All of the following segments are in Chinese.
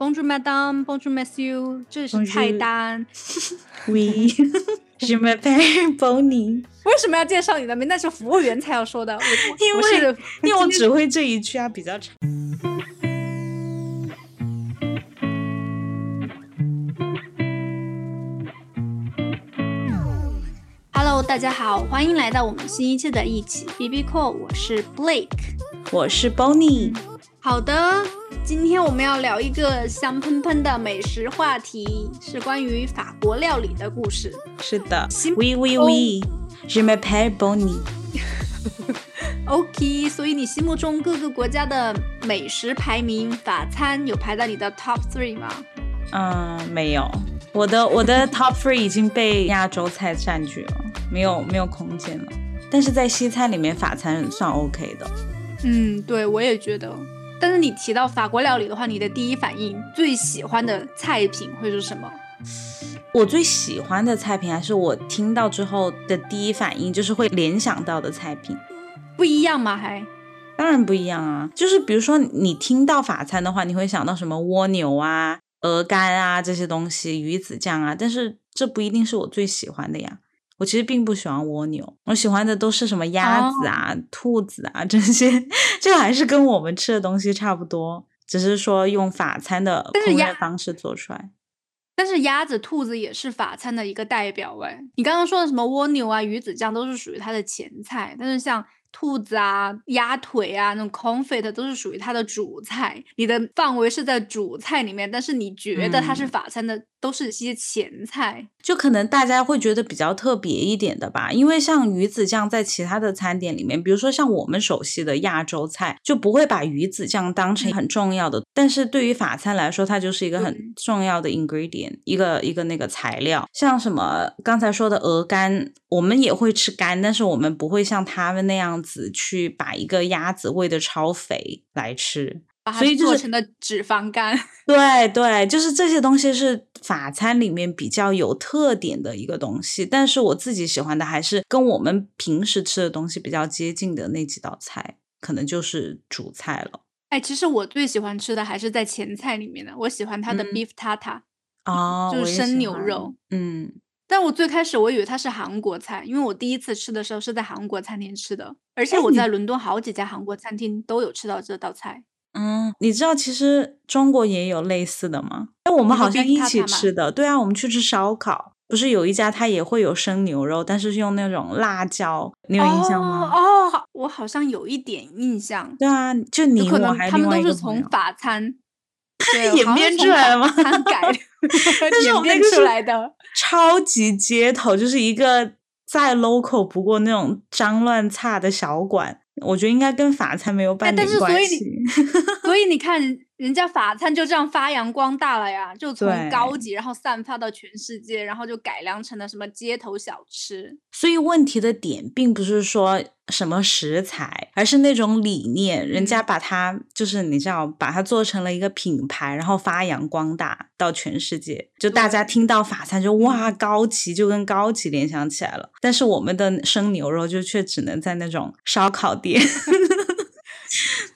Bonjour Madame, Bonjour Monsieur，这是菜单。We je m'appelle Bonnie，为什么要介绍你的名？那是服务员才要说的。我因为因为我只会这一句啊，比较长。Hello，大家好，欢迎来到我们新一期的一起 B B Call，我是 Blake。我是 Bonnie，好的，今天我们要聊一个香喷喷的美食话题，是关于法国料理的故事。是的心，We We We je m'appelle Bonnie。OK，所以你心目中各个国家的美食排名，法餐有排在你的 Top Three 吗？嗯，没有，我的 我的 Top Three 已经被亚洲菜占据了，没有没有空间了。但是在西餐里面，法餐算 OK 的。嗯，对，我也觉得。但是你提到法国料理的话，你的第一反应最喜欢的菜品会是什么？我最喜欢的菜品，还是我听到之后的第一反应，就是会联想到的菜品。不一样吗？还？当然不一样啊，就是比如说你听到法餐的话，你会想到什么蜗牛啊、鹅肝啊这些东西，鱼子酱啊，但是这不一定是我最喜欢的呀。我其实并不喜欢蜗牛，我喜欢的都是什么鸭子啊、兔子啊这些，就还是跟我们吃的东西差不多，只是说用法餐的烹饪方式做出来。但是鸭子、兔子也是法餐的一个代表哎。你刚刚说的什么蜗牛啊、鱼子酱都是属于它的前菜，但是像兔子啊、鸭腿啊那种 confit 都是属于它的主菜。你的范围是在主菜里面，但是你觉得它是嗯法餐的，都是一些前菜。就可能大家会觉得比较特别一点的吧，因为像鱼子酱在其他的餐点里面，比如说像我们熟悉的亚洲菜，就不会把鱼子酱当成很重要的，但是对于法餐来说，它就是一个很重要的 ingredient，一个一个那个材料。像什么刚才说的鹅肝，我们也会吃肝，但是我们不会像他们那样子去把一个鸭子喂的超肥来吃。把它做成的脂肪肝，对对，就是这些东西是法餐里面比较有特点的一个东西，但是我自己喜欢的还是跟我们平时吃的东西比较接近的那几道菜，可能就是主菜了。哎，其实我最喜欢吃的还是在前菜里面的，我喜欢它的嗯 beef tartar，、哦，就是生牛肉。嗯，但我最开始我以为它是韩国菜，因为我第一次吃的时候是在韩国餐厅吃的，而且我在伦敦好几家韩国餐厅都有吃到这道菜。嗯，你知道其实中国也有类似的吗？哎，我们好像一起吃的。对啊，我们去吃烧烤，不是有一家它也会有生牛肉，但是是用那种辣椒，你有印象吗？哦，哦我好像有一点印象，对啊，就你有可能我还另他们都是从法餐对演变出来的吗餐改 但是演变出来的。超级街头，就是一个再 local 不过那种脏乱差的小馆。我觉得应该跟法餐没有半哎但点是所以关系。所以你看，人家法餐就这样发扬光大了呀，就从高级，然后散发到全世界，然后就改良成了什么街头小吃。所以问题的点并不是说什么食材，而是那种理念，人家嗯把它就是你知道，把它做成了一个品牌，然后发扬光大到全世界。就大家听到法餐就哇高级，就跟高级联想起来了。但是我们的生牛肉就却只能在那种烧烤店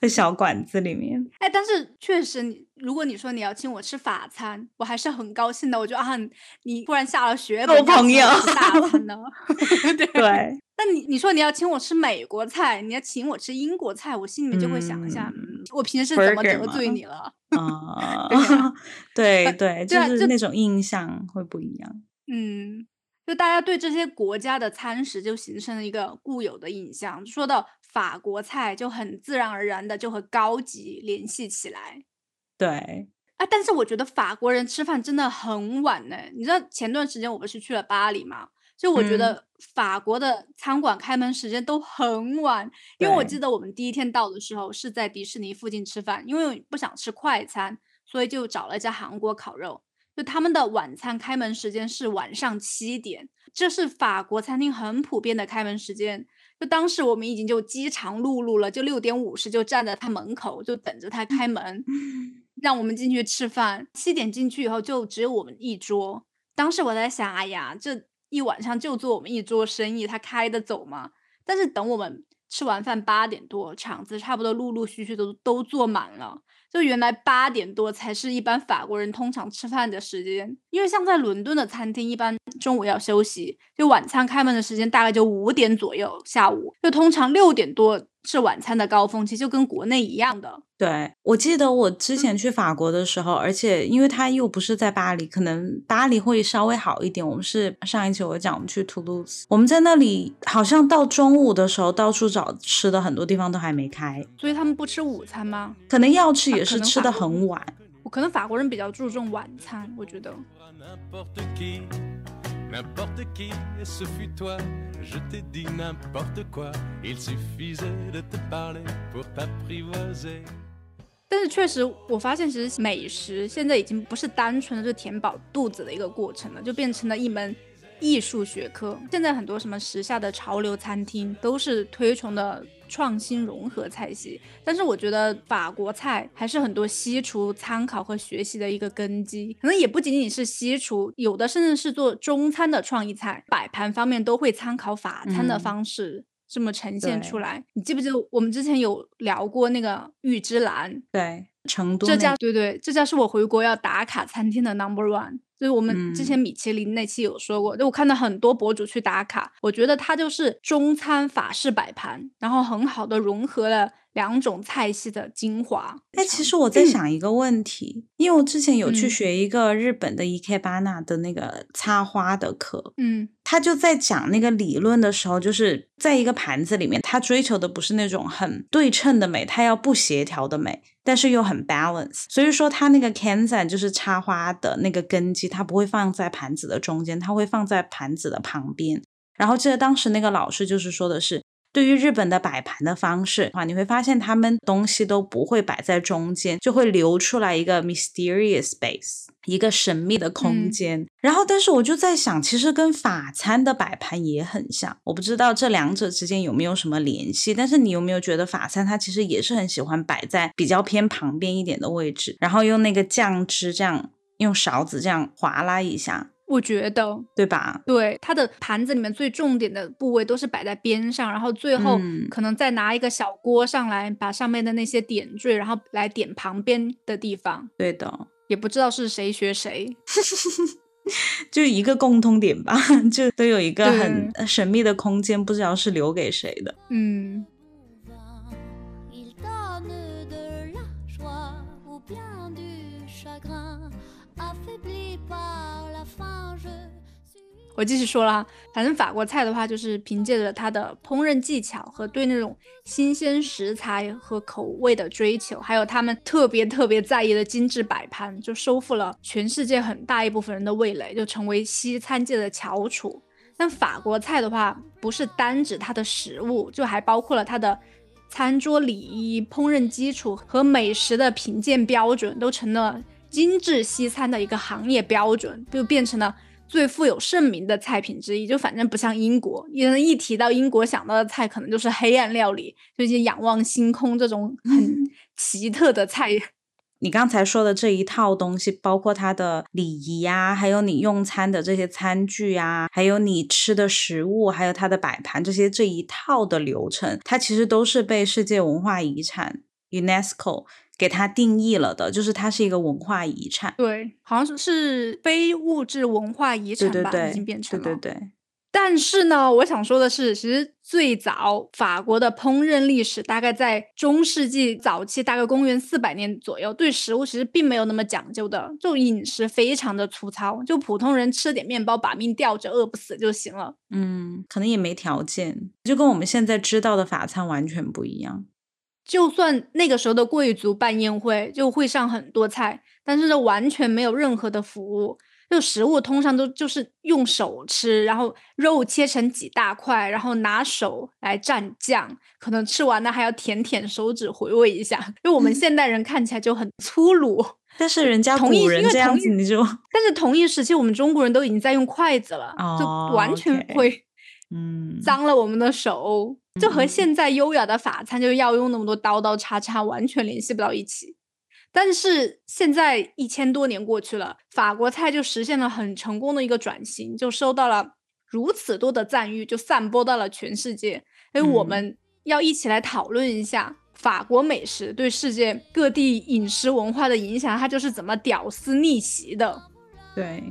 的小馆子里面。哎，但是确实你，如果你说你要请我吃法餐，我还是很高兴的。我觉得啊，你突然下了血本，做朋友大餐呢。对。对，那你你说你要请我吃美国菜，你要请我吃英国菜，我心里面就会想一下，我平时怎么得罪你了？啊 对啊，对对，就是那种印象会不一样。嗯，就大家对这些国家的餐食就形成了一个固有的印象。说到法国菜，就很自然而然的就和高级联系起来。对，啊，但是我觉得法国人吃饭真的很晚呢。你知道前段时间我不是去了巴黎嘛？就我觉嗯得法国的餐馆开门时间都很晚，因为我记得我们第一天到的时候是在迪士尼附近吃饭，因为不想吃快餐，所以就找了一家韩国烤肉。就他们的晚餐开门时间是晚上七点，这是法国餐厅很普遍的开门时间。就当时我们已经就饥肠辘辘了，就六点五十就站在他门口，就等着他开门。让我们进去吃饭。七点进去以后，就只有我们一桌。当时我在想，哎呀，这一晚上就做我们一桌生意，他开得走吗？但是等我们吃完饭八点多，场子差不多陆陆续续都都坐满了。就原来八点多才是一般法国人通常吃饭的时间，因为像在伦敦的餐厅，一般中午要休息，就晚餐开门的时间大概就五点左右，下午就通常六点多。是晚餐的高峰期，就跟国内一样的。对，我记得我之前去法国的时候，而且因为它又不是在巴黎，可能巴黎会稍微好一点。我们是上一期我讲我们去图卢兹，我们在那里好像到中午的时候，到处找吃的，很多地方都还没开。所以他们不吃午餐吗？可能要吃，也是吃的很晚。我可能法国人比较注重晚餐，我觉得。但是确实，我发现其实美食现在已经不是单纯的就填饱肚子的一个过程了，就变成了一门。艺术学科，现在很多什么时下的潮流餐厅都是推崇的创新融合菜系，但是我觉得法国菜还是很多西厨参考和学习的一个根基，可能也不仅仅是西厨，有的甚至是做中餐的创意菜，摆盘方面都会参考法餐的方式这么呈现出来。你记不记得我们之前有聊过那个玉芝兰？对，成都这家，对对，这家是我回国要打卡餐厅的 number one。就是我们之前米其林那期有说过，就我看到很多博主去打卡，我觉得它就是中餐法式摆盘，然后很好的融合了两种菜系的精华。哎，其实我在想一个问题，因为我之前有去学一个日本的 E K b a n a 的那个插花的课，嗯，他就在讲那个理论的时候，就是在一个盘子里面，他追求的不是那种很对称的美，他要不协调的美。但是又很 balance，所以说它那个 kanzan 就是插花的那个根基，它不会放在盘子的中间，它会放在盘子的旁边。然后记得当时那个老师就是说的是。对于日本的摆盘的方式的话，你会发现他们东西都不会摆在中间，就会留出来一个 mysterious space，一个神秘的空间。然后，但是我就在想，其实跟法餐的摆盘也很像，我不知道这两者之间有没有什么联系。但是你有没有觉得法餐它其实也是很喜欢摆在比较偏旁边一点的位置，然后用那个酱汁这样用勺子这样划拉一下。我觉得，对吧？对，它的盘子里面最重点的部位都是摆在边上，然后最后可能再拿一个小锅上来，把上面的那些点缀，然后来点旁边的地方。对的，也不知道是谁学谁，就一个共通点吧，就都有一个很神秘的空间，不知道是留给谁的。嗯。我继续说了，反正法国菜的话，就是凭借着它的烹饪技巧和对那种新鲜食材和口味的追求，还有他们特别特别在意的精致摆盘，就收复了全世界很大一部分人的味蕾，就成为西餐界的翘楚。但法国菜的话，不是单指它的食物，就还包括了它的餐桌礼仪、烹饪基础和美食的评鉴标准，都成了精致西餐的一个行业标准，就变成了。最富有盛名的菜品之一，就反正不像英国，因为一提到英国想到的菜，可能就是黑暗料理，就一些仰望星空这种 很奇特的菜。你刚才说的这一套东西，包括它的礼仪呀，还有你用餐的这些餐具呀，还有你吃的食物，还有它的摆盘，这些这一套的流程，它其实都是被世界文化遗产 UNESCO。给它定义了的，就是它是一个文化遗产。对，好像是是非物质文化遗产吧，已经变成了。对对对。但是呢，我想说的是，其实最早法国的烹饪历史大概在中世纪早期，大概公元四百年左右，对食物其实并没有那么讲究的，就饮食非常的粗糙，就普通人吃点面包把命吊着，饿不死就行了。嗯，可能也没条件，就跟我们现在知道的法餐完全不一样。就算那个时候的贵族办宴会，就会上很多菜，但是呢，完全没有任何的服务，就食物通常都就是用手吃，然后肉切成几大块，然后拿手来蘸酱，可能吃完了还要舔舔手指回味一下。就我们现代人看起来就很粗鲁，但是人家古人这样子你就，但是同一时期我们中国人都已经在用筷子了，就完全会。嗯，脏了我们的手，就和现在优雅的法餐就要用那么多刀刀叉叉，完全联系不到一起。但是现在一千多年过去了，法国菜就实现了很成功的一个转型，就收到了如此多的赞誉，就散播到了全世界。哎我们要一起来讨论一下法国美食对世界各地饮食文化的影响，它就是怎么屌丝逆袭的。对。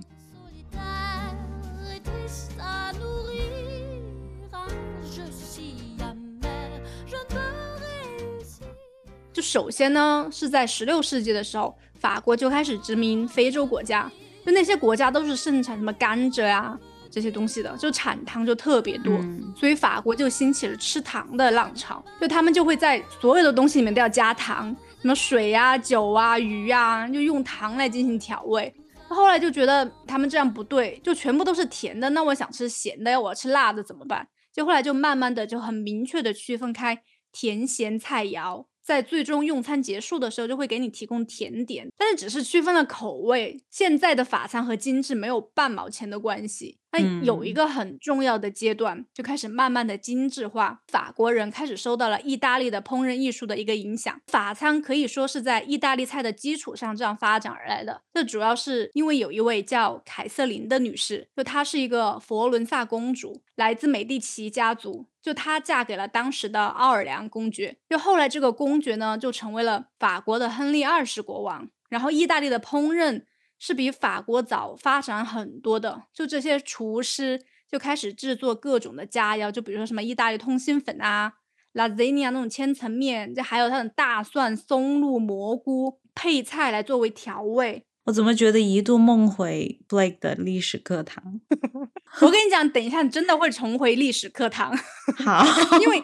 首先呢，是在十六世纪的时候，法国就开始殖民非洲国家，就那些国家都是盛产什么甘蔗呀这些东西的，就产糖就特别多，所以法国就兴起了吃糖的浪潮，就他们就会在所有的东西里面都要加糖，什么水呀、酒啊、鱼啊，就用糖来进行调味。后来就觉得他们这样不对，就全部都是甜的，那我想吃咸的呀，我要吃辣的怎么办？就后来就慢慢的就很明确的区分开甜咸菜肴。在最终用餐结束的时候，就会给你提供甜点，但是只是区分了口味。现在的法餐和精致没有半毛钱的关系。那有一个很重要的阶段，就开始慢慢的精致化。法国人开始受到了意大利的烹饪艺术的一个影响，法餐可以说是在意大利菜的基础上这样发展而来的。这主要是因为有一位叫凯瑟琳的女士，就她是一个佛伦萨公主，来自美第奇家族，就她嫁给了当时的奥尔良公爵。就后来这个公爵呢，就成为了法国的亨利二世国王。然后意大利的烹饪。是比法国早发展很多的，就这些厨师就开始制作各种的佳肴，就比如说什么意大利通心粉啊、拉 z 尼亚那种千层面，就还有那种大蒜、松露、蘑菇配菜来作为调味。我怎么觉得一度梦回 Blake 的历史课堂？我跟你讲，等一下你真的会重回历史课堂。好，因为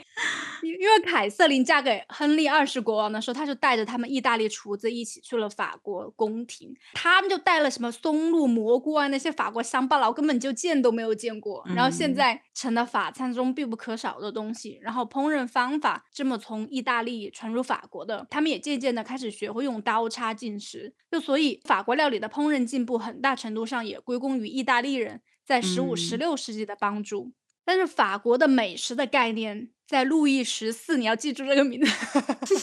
因为凯瑟琳嫁给亨利二世国王的时候，他就带着他们意大利厨子一起去了法国宫廷，他们就带了什么松露、蘑菇啊那些法国乡巴佬根本就见都没有见过，然后现在成了法餐中必不可少的东西。然后烹饪方法这么从意大利传入法国的，他们也渐渐的开始学会用刀叉进食，就所以法国。料理的烹饪进步很大程度上也归功于意大利人在十五、十六世纪的帮助。但是法国的美食的概念在路易十四，你要记住这个名字，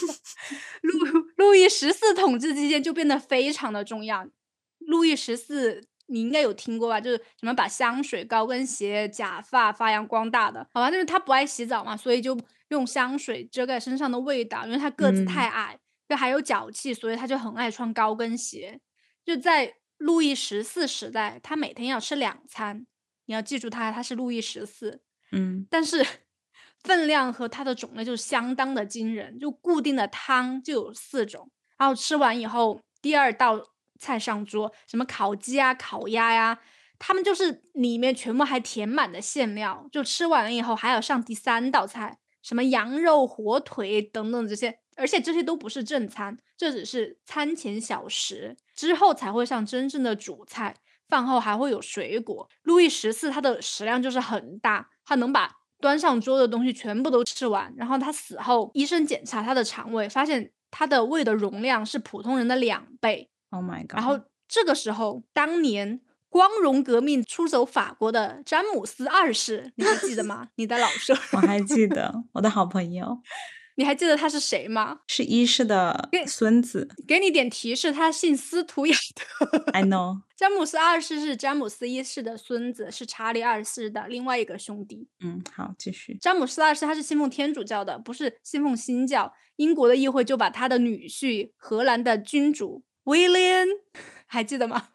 路路易十四统治期间就变得非常的重要。路易十四你应该有听过吧？就是什么把香水、高跟鞋、假发发扬光大的，好吧？就是他不爱洗澡嘛，所以就用香水遮盖身上的味道，因为他个子太矮，就还有脚气，所以他就很爱穿高跟鞋。就在路易十四时代，他每天要吃两餐，你要记住他，他是路易十四，嗯，但是分量和它的种类就相当的惊人，就固定的汤就有四种，然后吃完以后，第二道菜上桌，什么烤鸡啊、烤鸭呀，他们就是里面全部还填满的馅料，就吃完了以后还要上第三道菜，什么羊肉、火腿等等这些。而且这些都不是正餐，这只是餐前小食，之后才会上真正的主菜。饭后还会有水果。路易十四他的食量就是很大，他能把端上桌的东西全部都吃完。然后他死后，医生检查他的肠胃，发现他的胃的容量是普通人的两倍。Oh my god！然后这个时候，当年光荣革命出走法国的詹姆斯二世，你还记得吗？你的老师？我还记得，我的好朋友。你还记得他是谁吗？是一世的孙子。给你点提示，他姓斯图亚特。I know。詹姆斯二世是詹姆斯一世的孙子，是查理二世的另外一个兄弟。嗯，好，继续。詹姆斯二世他是信奉天主教的，不是信奉新教。英国的议会就把他的女婿，荷兰的君主威廉，还记得吗？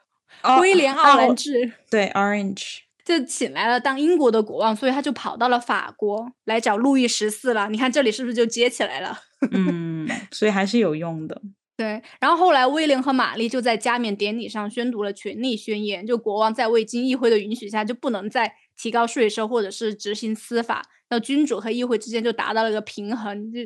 威廉奥兰治。对，Orange。就请来了当英国的国王，所以他就跑到了法国来找路易十四了。你看这里是不是就接起来了？嗯，所以还是有用的。对，然后后来威廉和玛丽就在加冕典礼上宣读了权力宣言，就国王在未经议会的允许下就不能再提高税收或者是执行司法，那君主和议会之间就达到了一个平衡，就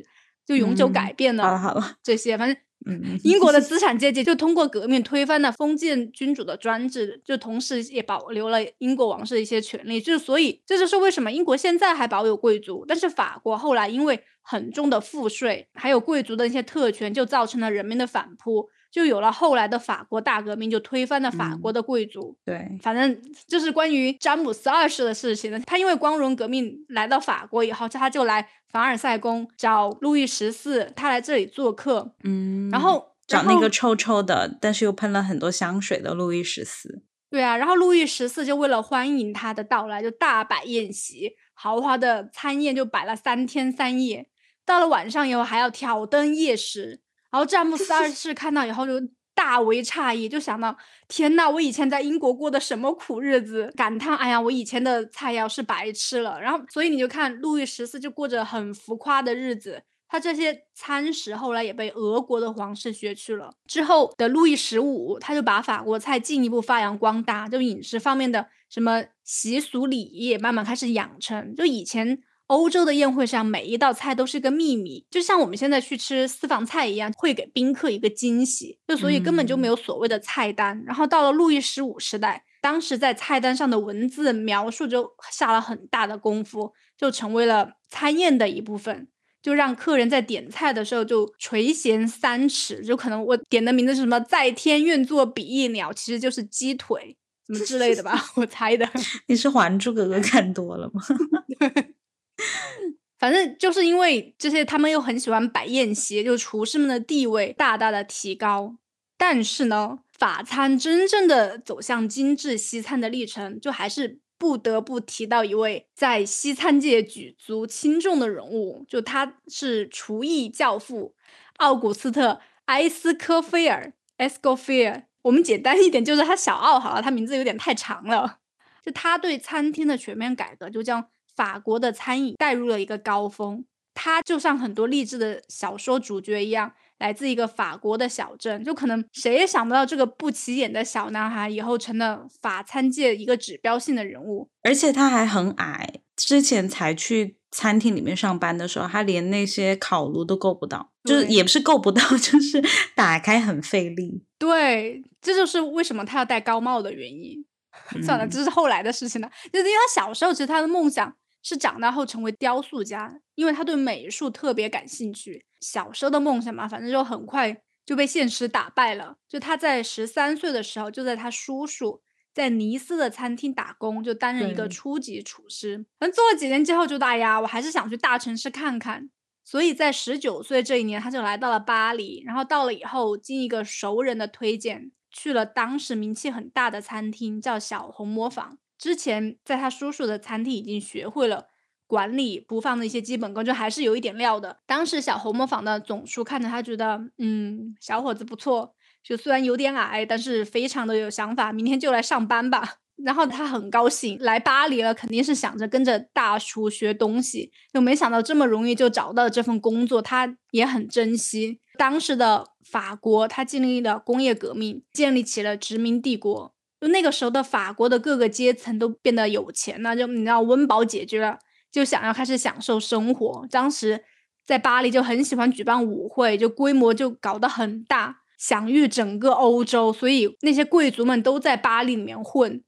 就永久改变了。好了好了，这些反正。嗯，英国的资产阶级就通过革命推翻了封建君主的专制，就同时也保留了英国王室的一些权利。就是所以，这就是为什么英国现在还保有贵族，但是法国后来因为很重的赋税，还有贵族的一些特权，就造成了人民的反扑。就有了后来的法国大革命，就推翻了法国的贵族。对，反正就是关于詹姆斯二世的事情呢。他因为光荣革命来到法国以后，他就来凡尔赛宫找路易十四，他来这里做客。嗯，然后找那个臭臭的，但是又喷了很多香水的路易十四。对啊，然后路易十四就为了欢迎他的到来，就大摆宴席，豪华的餐宴就摆了三天三夜。到了晚上以后还要挑灯夜食，然后詹姆斯二 世看到以后就大为诧异，就想到天呐，我以前在英国过的什么苦日子，感叹哎呀，我以前的菜肴是白吃了。然后所以你就看路易十四就过着很浮夸的日子。他这些餐食后来也被俄国的皇室学去了。之后的路易十五，他就把法国菜进一步发扬光大，就饮食方面的什么习俗礼仪也慢慢开始养成。就以前欧洲的宴会上，每一道菜都是个秘密，就像我们现在去吃私房菜一样，会给宾客一个惊喜。就所以根本就没有所谓的菜单。然后到了路易十五时代，当时在菜单上的文字描述就下了很大的功夫，就成为了餐宴的一部分。就让客人在点菜的时候就垂涎三尺，就可能我点的名字是什么“在天愿作比翼鸟”，其实就是鸡腿什么之类的吧，我猜的。你是《还珠格格》看多了吗？反正就是因为这些，他们又很喜欢摆宴席，就厨师们的地位大大的提高。但是呢，法餐真正的走向精致西餐的历程，就还是。不得不提到一位在西餐界举足轻重的人物，就他是厨艺教父奥古斯特·埃斯科菲尔 （Escoffier）。我们简单一点，就是他小奥好了，他名字有点太长了。就他对餐厅的全面改革，就将法国的餐饮带入了一个高峰。他就像很多励志的小说主角一样。来自一个法国的小镇，就可能谁也想不到这个不起眼的小男孩以后成了法餐界一个指标性的人物，而且他还很矮。之前才去餐厅里面上班的时候，他连那些烤炉都够不到，就是也不是够不到，就是打开很费力。对，这就是为什么他要戴高帽的原因。算了，这是后来的事情了。就是因为他小时候其实他的梦想。是长大后成为雕塑家，因为他对美术特别感兴趣。小时候的梦想嘛，反正就很快就被现实打败了。就他在十三岁的时候，就在他叔叔在尼斯的餐厅打工，就担任一个初级厨师。反正做了几年之后，就大呀，我还是想去大城市看看。所以在十九岁这一年，他就来到了巴黎。然后到了以后，经一个熟人的推荐，去了当时名气很大的餐厅，叫小红磨坊。之前在他叔叔的餐厅已经学会了管理不放的一些基本功，就还是有一点料的。当时小红磨坊的总厨看着他，觉得嗯，小伙子不错，就虽然有点矮，但是非常的有想法。明天就来上班吧。然后他很高兴来巴黎了，肯定是想着跟着大厨学东西，就没想到这么容易就找到这份工作。他也很珍惜当时的法国，他经历了工业革命，建立起了殖民帝国。就那个时候的法国的各个阶层都变得有钱了，就你知道温饱解决了，就想要开始享受生活。当时在巴黎就很喜欢举办舞会，就规模就搞得很大，享誉整个欧洲。所以那些贵族们都在巴黎里面混，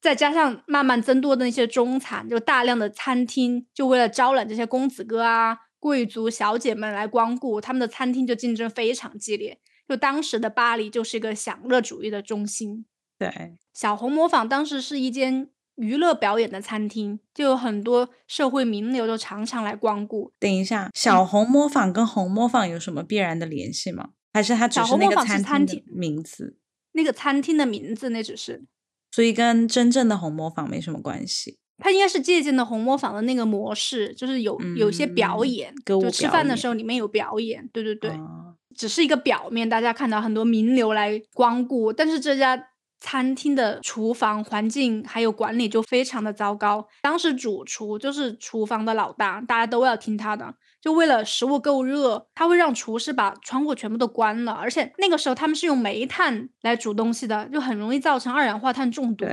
再加上慢慢增多的那些中产，就大量的餐厅，就为了招揽这些公子哥啊、贵族小姐们来光顾，他们的餐厅就竞争非常激烈。就当时的巴黎就是一个享乐主义的中心。对，小红磨坊当时是一间娱乐表演的餐厅，就有很多社会名流都常常来光顾。等一下，小红磨坊跟红磨坊有什么必然的联系吗？还是它只是那个餐厅名字？那个餐厅的名字那只是，所以跟真正的红磨坊没什么关系。它应该是借鉴的红磨坊的那个模式，就是有有些表演，就吃饭的时候里面有表演。对对对，只是一个表面，大家看到很多名流来光顾，但是这家。餐厅的厨房环境还有管理就非常的糟糕。当时主厨就是厨房的老大，大家都要听他的。就为了食物够热，他会让厨师把窗户全部都关了。而且那个时候他们是用煤炭来煮东西的，就很容易造成二氧化碳中毒。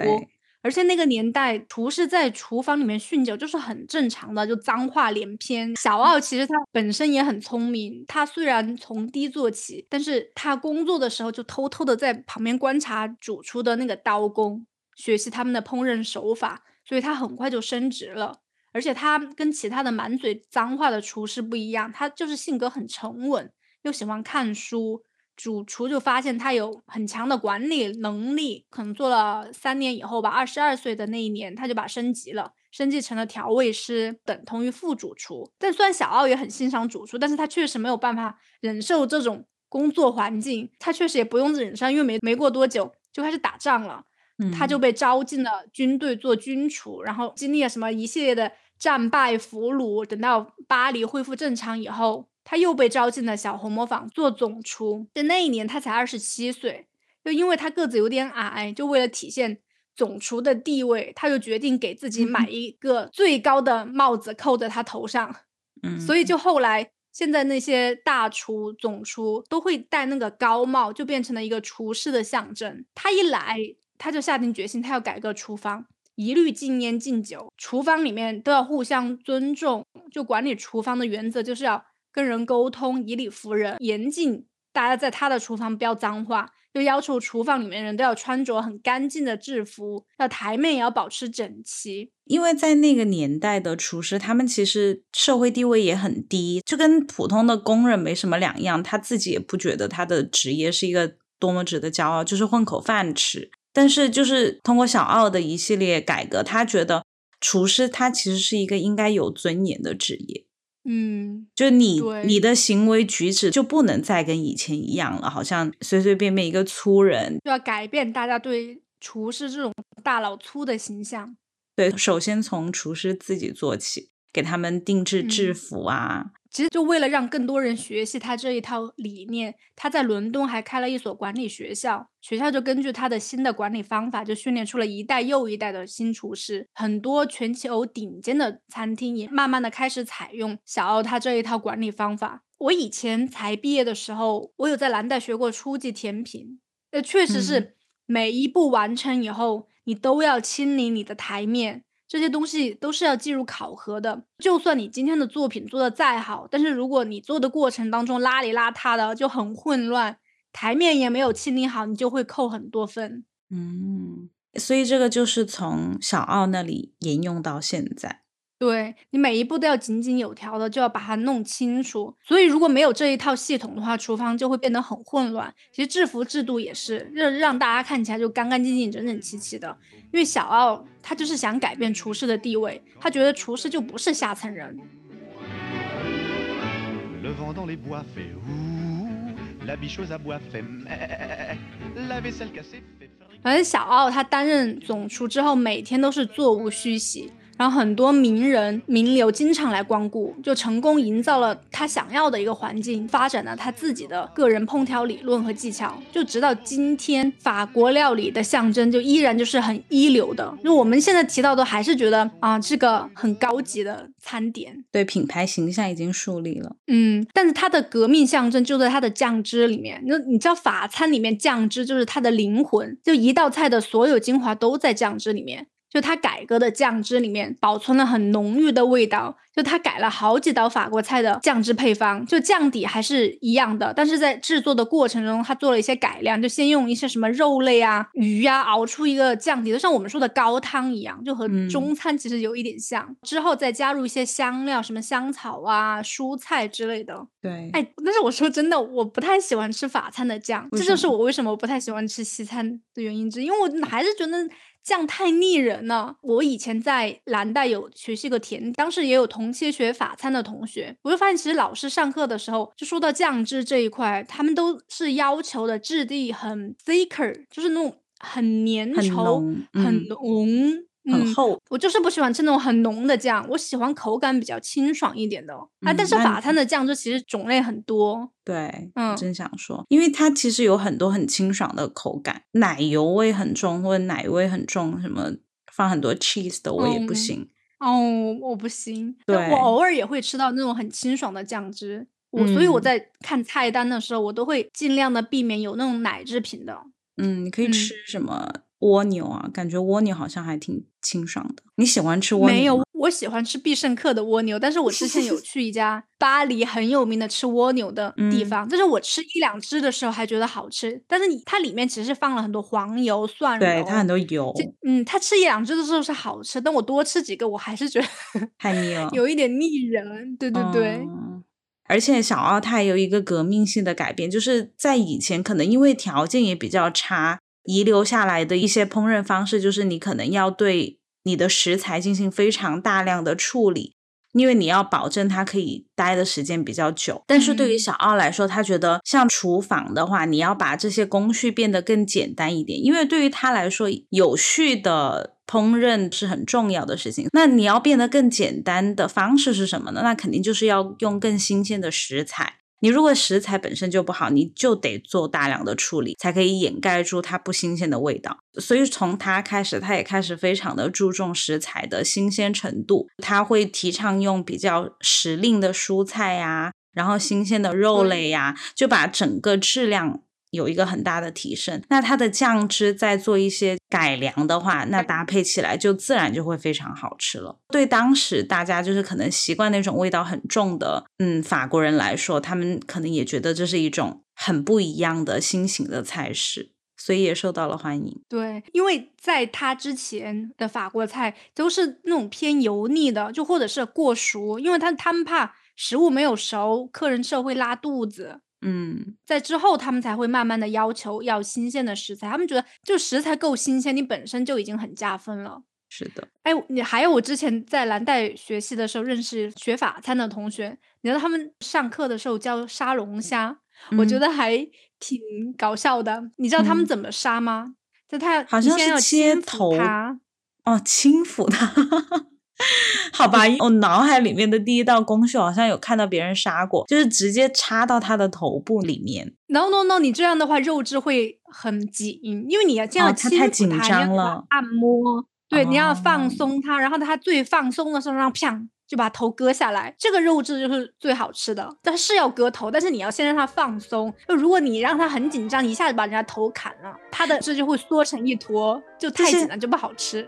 而且那个年代，厨师在厨房里面酗酒就是很正常的，就脏话连篇。小奥其实他本身也很聪明，他虽然从低做起，但是他工作的时候就偷偷的在旁边观察主厨的那个刀工，学习他们的烹饪手法，所以他很快就升职了。而且他跟其他的满嘴脏话的厨师不一样，他就是性格很沉稳，又喜欢看书。主厨就发现他有很强的管理能力，可能做了三年以后吧，二十二岁的那一年，他就把升级了，升级成了调味师，等同于副主厨。但虽然小奥也很欣赏主厨，但是他确实没有办法忍受这种工作环境，他确实也不用忍受，因为没没过多久就开始打仗了，他就被招进了军队做军厨，然后经历了什么一系列的战败俘虏，等到巴黎恢复正常以后，他又被招进了小红磨坊做总厨。就那一年他才二十七岁，就因为他个子有点矮，就为了体现总厨的地位，他就决定给自己买一个最高的帽子扣在他头上。嗯，所以就后来现在那些大厨、总厨都会戴那个高帽，就变成了一个厨师的象征。他一来，他就下定决心，他要改革厨房。一律禁烟禁酒，厨房里面都要互相尊重。就管理厨房的原则就是要跟人沟通，以理服人，严禁大家在他的厨房飙脏话。就要求厨房里面人都要穿着很干净的制服，那台面也要保持整齐。因为在那个年代的厨师，他们其实社会地位也很低，就跟普通的工人没什么两样。他自己也不觉得他的职业是一个多么值得骄傲，就是混口饭吃。但是，就是通过小奥的一系列改革，他觉得厨师他其实是一个应该有尊严的职业。嗯，就你你的行为举止就不能再跟以前一样了，好像随随便便一个粗人，就要改变大家对厨师这种大老粗的形象。对，首先从厨师自己做起，给他们定制制服啊。其实就为了让更多人学习他这一套理念，他在伦敦还开了一所管理学校。学校就根据他的新的管理方法，就训练出了一代又一代的新厨师。很多全球顶尖的餐厅也慢慢的开始采用小奥他这一套管理方法。我以前才毕业的时候，我有在蓝带学过初级甜品，呃，确实是每一步完成以后，你都要清理你的台面。这些东西都是要进入考核的。就算你今天的作品做得再好，但是如果你做的过程当中邋里邋遢的，就很混乱，台面也没有清理好，你就会扣很多分。嗯，所以这个就是从小奥那里沿用到现在。对你每一步都要井井有条的，就要把它弄清楚。所以如果没有这一套系统的话，厨房就会变得很混乱。其实制服制度也是让让大家看起来就干干净净、整整齐齐的。因为小奥他就是想改变厨师的地位，他觉得厨师就不是下层人。反正小奥他担任总厨之后，每天都是座无虚席。然后很多名人名流经常来光顾，就成功营造了他想要的一个环境，发展了他自己的个人烹调理论和技巧。就直到今天，法国料理的象征就依然就是很一流的。就我们现在提到的，还是觉得啊，这个很高级的餐点。对，品牌形象已经树立了。嗯，但是它的革命象征就在它的酱汁里面。那你知道法餐里面酱汁就是它的灵魂，就一道菜的所有精华都在酱汁里面。就它改革的酱汁里面保存了很浓郁的味道，就它改了好几道法国菜的酱汁配方，就酱底还是一样的，但是在制作的过程中，它做了一些改良，就先用一些什么肉类啊、鱼呀熬出一个酱底，就像我们说的高汤一样，就和中餐其实有一点像。之后再加入一些香料，什么香草啊、蔬菜之类的。对，哎，但是我说真的，我不太喜欢吃法餐的酱，这就是我为什么我不太喜欢吃西餐的原因之一，因为我还是觉得。酱太腻人了。我以前在蓝带有学习个甜，当时也有同期学法餐的同学，我就发现其实老师上课的时候就说到酱汁这一块，他们都是要求的质地很 thicker，就是那种很粘稠、很浓。很厚，我就是不喜欢吃那种很浓的酱，我喜欢口感比较清爽一点的。啊，但是法餐的酱汁其实种类很多。对，嗯，真想说，因为它其实有很多很清爽的口感，奶油味很重或者奶味很重，什么放很多 cheese 的我也不行。哦，我不行。对，我偶尔也会吃到那种很清爽的酱汁。我所以我在看菜单的时候，我都会尽量的避免有那种奶制品的。嗯，你可以吃什么？蜗牛啊，感觉蜗牛好像还挺清爽的。你喜欢吃蜗牛没有，我喜欢吃必胜客的蜗牛。但是我之前有去一家 巴黎很有名的吃蜗牛的地方，但是我吃一两只的时候还觉得好吃。但是你它里面其实是放了很多黄油、蒜蓉，对它很多油。嗯，它吃一两只的时候是好吃，但我多吃几个，我还是觉得太腻了，有一点腻人。对对对。而且小奥它有一个革命性的改变，就是在以前可能因为条件也比较差。遗留下来的一些烹饪方式，就是你可能要对你的食材进行非常大量的处理，因为你要保证它可以待的时间比较久。但是对于小奥来说，他觉得像厨房的话，你要把这些工序变得更简单一点，因为对于他来说，有序的烹饪是很重要的事情。那你要变得更简单的方式是什么呢？那肯定就是要用更新鲜的食材。你如果食材本身就不好，你就得做大量的处理，才可以掩盖住它不新鲜的味道。所以从他开始，他也开始非常的注重食材的新鲜程度。他会提倡用比较时令的蔬菜呀，然后新鲜的肉类呀，就把整个质量。有一个很大的提升，那它的酱汁再做一些改良的话，那搭配起来就自然就会非常好吃了。对当时大家就是可能习惯那种味道很重的，嗯，法国人来说，他们可能也觉得这是一种很不一样的新型的菜式，所以也受到了欢迎。对，因为在他之前的法国菜都是那种偏油腻的，就或者是过熟，因为他他们怕食物没有熟，客人吃了会拉肚子。嗯，在之后他们才会慢慢的要求要新鲜的食材，他们觉得就食材够新鲜，你本身就已经很加分了。是的，哎，你还有我之前在蓝带学习的时候认识学法餐的同学，你知道他们上课的时候教杀龙虾，我觉得还挺搞笑的。你知道他们怎么杀吗？就他好像是切头，哦，轻抚它。好吧，我脑海里面的第一道工序好像有看到别人杀过，就是直接插到他的头部里面。No No No，你这样的话肉质会很紧，因为你要这样轻抚它，你要按摩，对，你要放松它，然后它最放松的时候，让啪就把头割下来，这个肉质就是最好吃的。但是要割头，但是你要先让它放松。就如果你让它很紧张，一下子把人家头砍了，它的这就会缩成一坨，就太紧了就不好吃。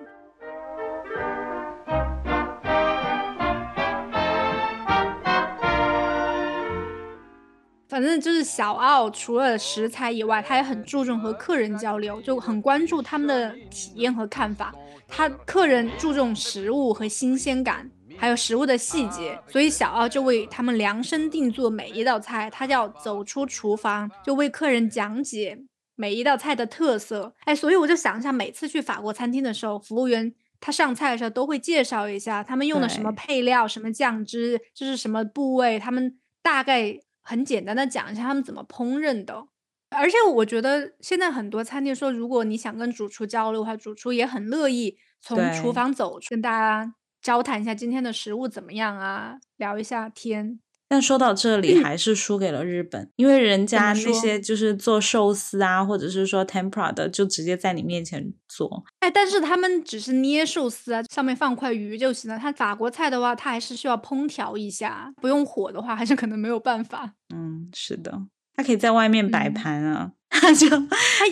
反正就是小奥，除了食材以外，他也很注重和客人交流，就很关注他们的体验和看法。他客人注重食物和新鲜感，还有食物的细节，所以小奥就为他们量身定做每一道菜。他要走出厨房，就为客人讲解每一道菜的特色。哎，所以我就想一下，每次去法国餐厅的时候，服务员他上菜的时候都会介绍一下他们用的什么配料、什么酱汁，这是什么部位，他们大概。很简单的讲一下他们怎么烹饪的，而且我觉得现在很多餐厅说，如果你想跟主厨交流的话，主厨也很乐意从厨房走出，跟大家交谈一下今天的食物怎么样啊，聊一下天。但说到这里，还是输给了日本，因为人家那些就是做寿司啊，或者是说 tempura 的，就直接在你面前做。哎，但是他们只是捏寿司啊，上面放块鱼就行了。他法国菜的话，他还是需要烹调一下，不用火的话，还是可能没有办法。嗯，是的，他可以在外面摆盘啊。他 就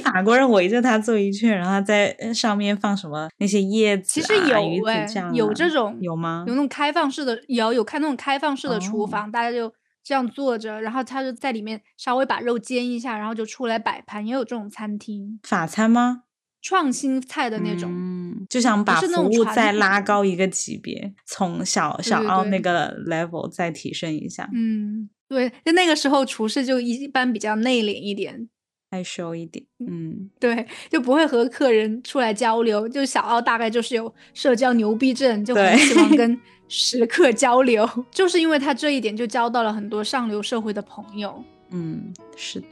法国人围着他坐一圈，然后在上面放什么那些叶子，其实有哎，有这种有吗？有那种开放式的，有有看那种开放式的厨房，大家就这样坐着，然后他就在里面稍微把肉煎一下，然后就出来摆盘，也有这种餐厅。法餐吗？创新菜的那种，嗯就想把服务再拉高一个级别，从小小奥那个 level 再提升一下。嗯，对，就那个时候厨师就一般比较内敛一点。害羞一点，嗯，对，就不会和客人出来交流。就小奥大概就是有社交牛逼症，就很喜欢跟 食客交流。就是因为他这一点，就交到了很多上流社会的朋友。嗯，是。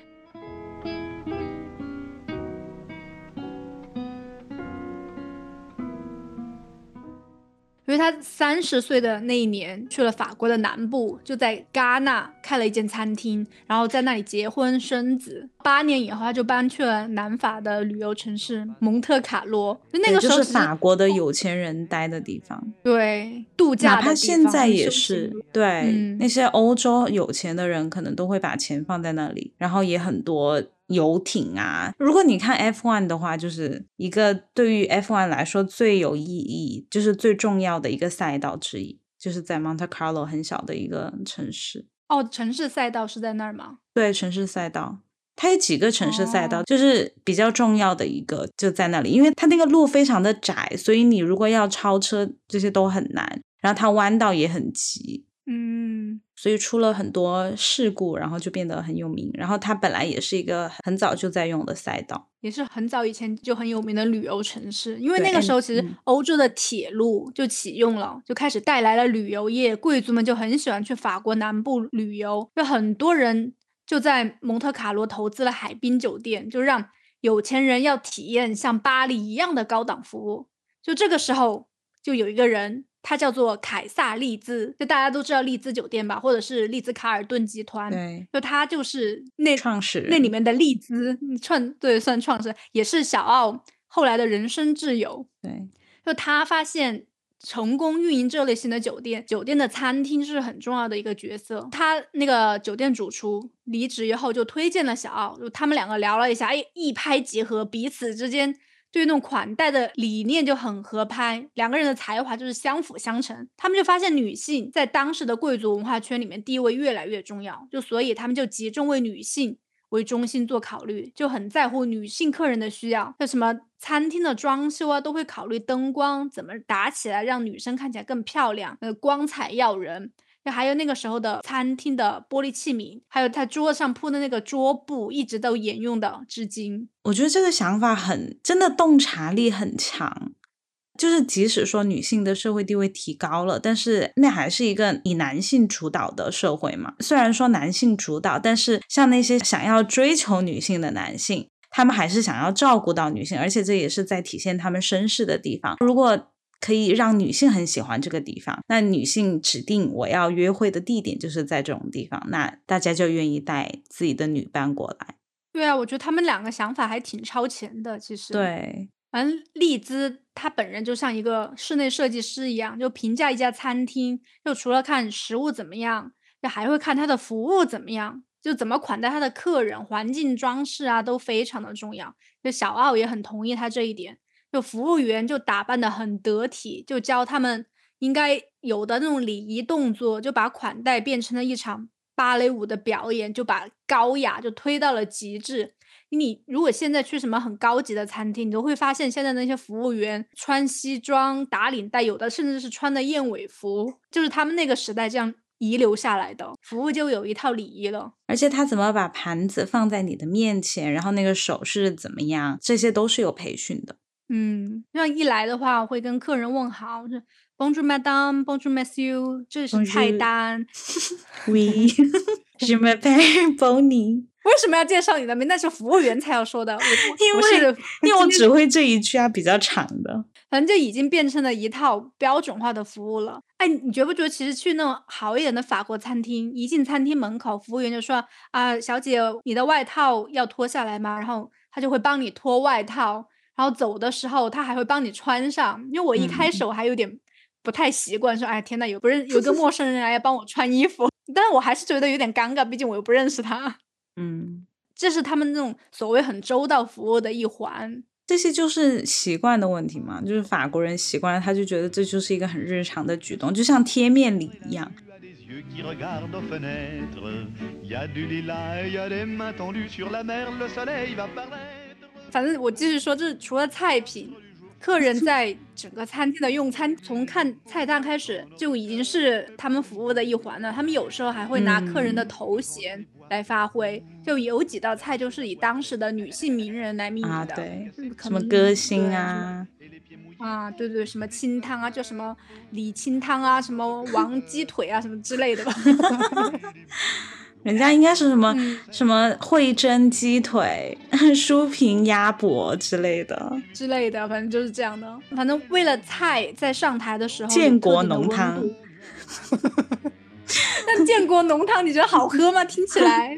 他三十岁的那一年去了法国的南部，就在戛纳开了一间餐厅，然后在那里结婚生子。八年以后，他就搬去了南法的旅游城市蒙特卡洛。就那个时候是法国的有钱人待的地方，对，度假。哪怕现在也是，对那些欧洲有钱的人，可能都会把钱放在那里，然后也很多。游艇啊，如果你看 F1 的话，就是一个对于 F1 来说最有意义，就是最重要的一个赛道之一，就是在 Monte Carlo 很小的一个城市。哦，城市赛道是在那儿吗？对，城市赛道，它有几个城市赛道，就是比较重要的一个就在那里，因为它那个路非常的窄，所以你如果要超车这些都很难，然后它弯道也很急。嗯，所以出了很多事故，然后就变得很有名。然后它本来也是一个很早就在用的赛道，也是很早以前就很有名的旅游城市。因为那个时候其实欧洲的铁路就启用了，就开始带来了旅游业，贵族们就很喜欢去法国南部旅游。就很多人就在蒙特卡罗投资了海滨酒店，就让有钱人要体验像巴黎一样的高档服务。就这个时候，就有一个人，他叫做凯撒利兹，就大家都知道利兹酒店吧，或者是利兹卡尔顿集团，对，就他就是那创始人那里面的利兹创，对，算创始人，也是小奥后来的人生挚友。对，就他发现成功运营这类型的酒店，酒店的餐厅是很重要的一个角色。他那个酒店主厨离职以后，就推荐了小奥，就他们两个聊了一下，哎，一拍即合，彼此之间对那种款待的理念就很合拍，两个人的才华就是相辅相成。他们就发现女性在当时的贵族文化圈里面地位越来越重要，就所以他们就集中为女性。为中心做考虑，就很在乎女性客人的需要。那什么餐厅的装修啊，都会考虑灯光怎么打起来，让女生看起来更漂亮，呃，光彩耀人。还有那个时候的餐厅的玻璃器皿，还有他桌上铺的那个桌布，一直都沿用的至今。我觉得这个想法很真的，洞察力很强。就是即使说女性的社会地位提高了，但是那还是一个以男性主导的社会嘛。虽然说男性主导，但是像那些想要追求女性的男性，他们还是想要照顾到女性，而且这也是在体现他们绅士的地方。如果可以让女性很喜欢这个地方，那女性指定我要约会的地点就是在这种地方，那大家就愿意带自己的女伴过来。对啊，我觉得他们两个想法还挺超前的，其实。对。反正丽兹她本人就像一个室内设计师一样，就评价一家餐厅，就除了看食物怎么样，就还会看他的服务怎么样，就怎么款待他的客人，环境装饰啊都非常的重要。就小奥也很同意他这一点，就服务员就打扮的很得体，就教他们应该有的那种礼仪动作，就把款待变成了一场芭蕾舞的表演，就把高雅就推到了极致。你如果现在去什么很高级的餐厅，你都会发现现在那些服务员穿西装打领带，有的甚至是穿的燕尾服，就是他们那个时代这样遗留下来的服务就有一套礼仪了。而且他怎么把盘子放在你的面前，然后那个手势怎么样，这些都是有培训的。嗯，那一来的话会跟客人问好，是 Bonjour Madame，Bonjour Monsieur，这是菜单。We，je m'appelle Bonnie。为什么要介绍你的名？那是服务员才要说的。我因为因为我只会这一句啊，比较长的。反正就已经变成了一套标准化的服务了。哎，你觉不觉得其实去那种好一点的法国餐厅，一进餐厅门口，服务员就说：“啊，小姐，你的外套要脱下来吗？”然后他就会帮你脱外套，然后走的时候他还会帮你穿上。因为我一开始我还有点不太习惯，说：“哎，天呐，有不认有 个陌生人来要帮我穿衣服。”但是我还是觉得有点尴尬，毕竟我又不认识他。嗯，这是他们那种所谓很周到服务的一环，这些就是习惯的问题嘛，就是法国人习惯了，他就觉得这就是一个很日常的举动，就像贴面礼一样。反正我继续说，就是除了菜品。客人在整个餐厅的用餐，从看菜单开始就已经是他们服务的一环了。他们有时候还会拿客人的头衔来发挥，就有几道菜就是以当时的女性名人来命名的，对，什么歌星啊，啊，对对，什么清汤啊，叫什么李清汤啊，什么王鸡腿啊，什么之类的吧。人家应该是什么什么惠珍鸡腿、舒平鸭脖之类的之类的，反正就是这样的。反正为了菜在上台的时候，建国浓汤。那建国浓汤你觉得好喝吗？听起来。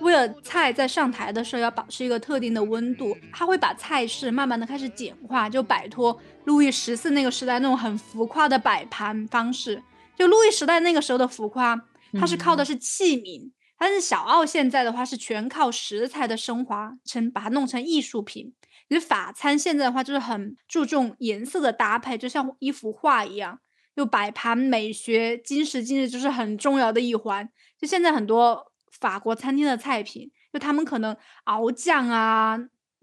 为了菜在上台的时候要保持一个特定的温度，他会把菜式慢慢的开始简化，就摆脱路易十四那个时代那种很浮夸的摆盘方式。就路易时代那个时候的浮夸，它是靠的是器皿，但是小奥现在的话是全靠食材的升华，成把它弄成艺术品。其实法餐现在的话就是很注重颜色的搭配，就像一幅画一样，就摆盘美学，今时今日就是很重要的一环。就现在很多。法国餐厅的菜品，就他们可能熬酱啊、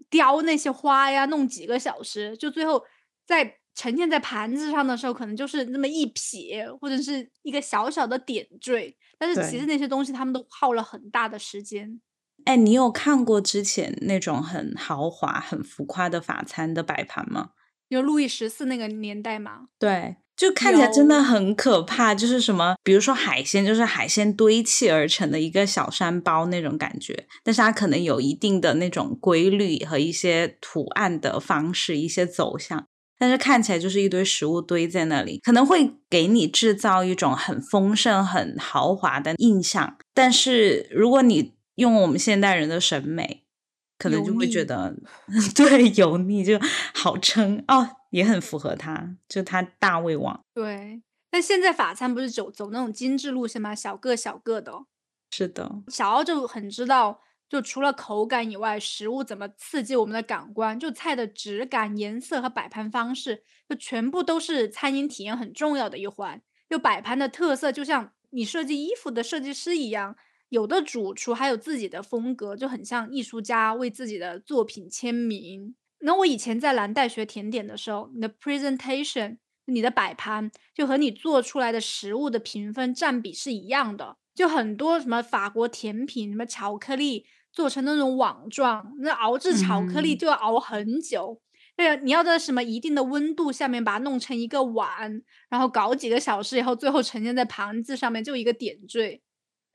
雕那些花呀，弄几个小时，就最后在呈现在盘子上的时候，可能就是那么一撇或者是一个小小的点缀。但是其实那些东西他们都耗了很大的时间。哎，你有看过之前那种很豪华、很浮夸的法餐的摆盘吗？有路易十四那个年代吗？对，就看起来真的很可怕，就是什么，比如说海鲜，就是海鲜堆砌而成的一个小山包那种感觉，但是它可能有一定的那种规律和一些图案的方式，一些走向，但是看起来就是一堆食物堆在那里，可能会给你制造一种很丰盛、很豪华的印象，但是如果你用我们现代人的审美，可能就会觉得 对油腻就好撑哦，也很符合他，就他大胃王。对。但现在法餐不是走走那种精致路线吗？小个小个的哦，是的，小奥就很知道，就除了口感以外，食物怎么刺激我们的感官，就菜的质感、颜色和摆盘方式，就全部都是餐饮体验很重要的一环。就摆盘的特色，就像你设计衣服的设计师一样，有的主厨还有自己的风格，就很像艺术家为自己的作品签名。那我以前在蓝带学甜点的时候，你的 presentation，你的摆盘就和你做出来的食物的评分占比是一样的。就很多什么法国甜品，什么巧克力做成那种网状，那熬制巧克力嗯就要熬很久。对啊，你要在什么一定的温度下面把它弄成一个碗，然后搞几个小时以后，最后呈现在盘子上面，就一个点缀。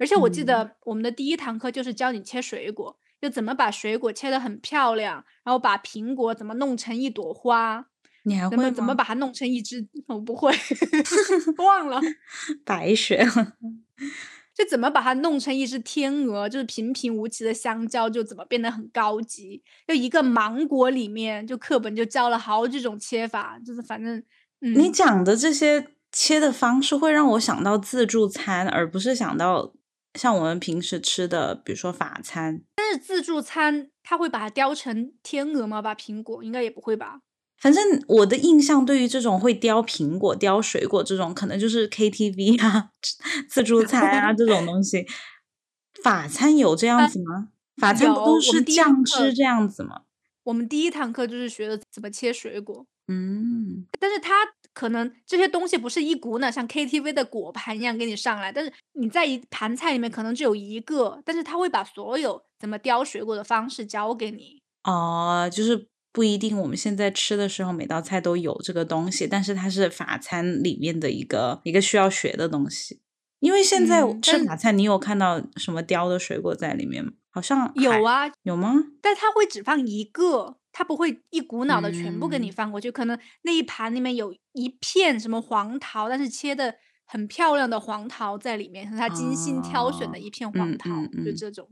而且我记嗯得我们的第一堂课就是教你切水果，就怎么把水果切得很漂亮，然后把苹果怎么弄成一朵花，你还会怎么怎么？把它弄成一只，我不会，忘了。白学了，就怎么把它弄成一只天鹅，就是平平无奇的香蕉，就怎么变得很高级。就一个芒果里面，就课本就教了好几种切法，就是反正，嗯，你讲的这些切的方式会让我想到自助餐，而不是想到像我们平时吃的，比如说法餐。但是自助餐它会把它雕成天鹅吗？把苹果应该也不会吧？反正我的印象对于这种会雕苹果、雕水果这种，可能就是 KTV 啊、自助餐啊这种东西。法餐有这样啊子吗？法餐不，都是酱，汁这样子吗？我们第一堂课就是学的怎么切水果。嗯，但是它可能这些东西不是一股脑像 KTV 的果盘一样给你上来，但是你在一盘菜里面可能只有一个，但是他会把所有怎么雕水果的方式教给你。哦，就是不一定我们现在吃的时候每道菜都有这个东西，但是它是法餐里面的一个一个需要学的东西。因为现在吃法餐，你有看到什么雕的水果在里面吗？好像有啊，有吗？但它会只放一个，它不会一股脑的全部给你嗯，放过去。可能那一盘里面有一片什么黄桃，但是切的很漂亮的黄桃在里面，是他精心挑选的哦，一片黄嗯桃，就这种。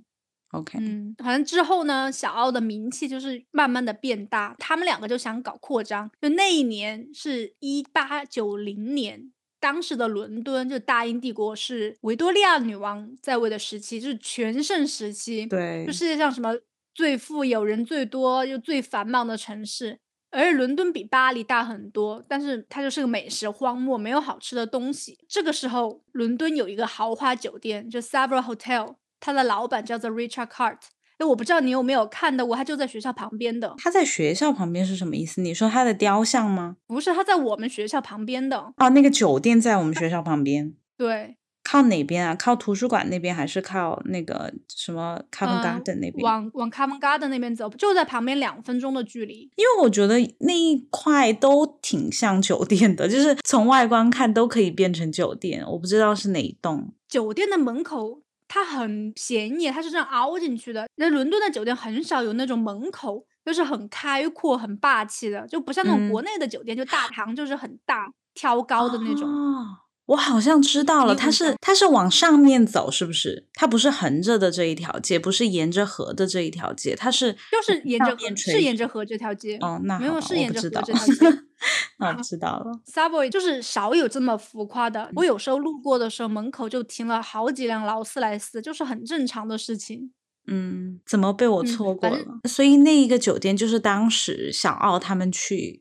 ，OK，嗯，反正之后呢，小奥的名气就是慢慢的变大，他们两个就想搞扩张。就那一年是一八九零年，当时的伦敦就大英帝国是维多利亚女王在位的时期，就是全盛时期，对就，世界上什么最富有、人最多又最繁忙的城市。而伦敦比巴黎大很多，但是它就是个美食荒漠，没有好吃的东西。这个时候，伦敦有一个豪华酒店，就 Savile Hotel，它的老板叫做 Richard Cart。哎，我不知道你有没有看到过，他就在学校旁边的，他在学校旁边是什么意思？你说他的雕像吗？不是他在我们学校旁边的。哦，那个酒店在我们学校旁边，对，靠哪边啊？靠图书馆那边还是靠那个什么 Covent 嗯、Garden 那边？往往 Covent Garden 那边走，就在旁边两分钟的距离。因为我觉得那一块都挺像酒店的，就是从外观看都可以变成酒店。我不知道是哪一栋。酒店的门口它很便宜，它是这样凹进去的。那伦敦的酒店很少有那种门口就是很开阔、很霸气的，就不像那种国嗯，内的酒店，就大堂就是很大、挑高的那种。哦，我好像知道了，它是？它是往上面走，是不是？它不是横着的这一条街，不是沿着河的这一条街，它是就是沿着。是沿着河这条街，哦，那没有是沿着河这条街。那我啊知道了。Subway 就是少有这么浮夸的。我嗯有时候路过的时候，门口就停了好几辆劳斯莱斯，就是很正常的事情。嗯，怎么被我嗯，错过了？所以那一个酒店就是当时小奥他们去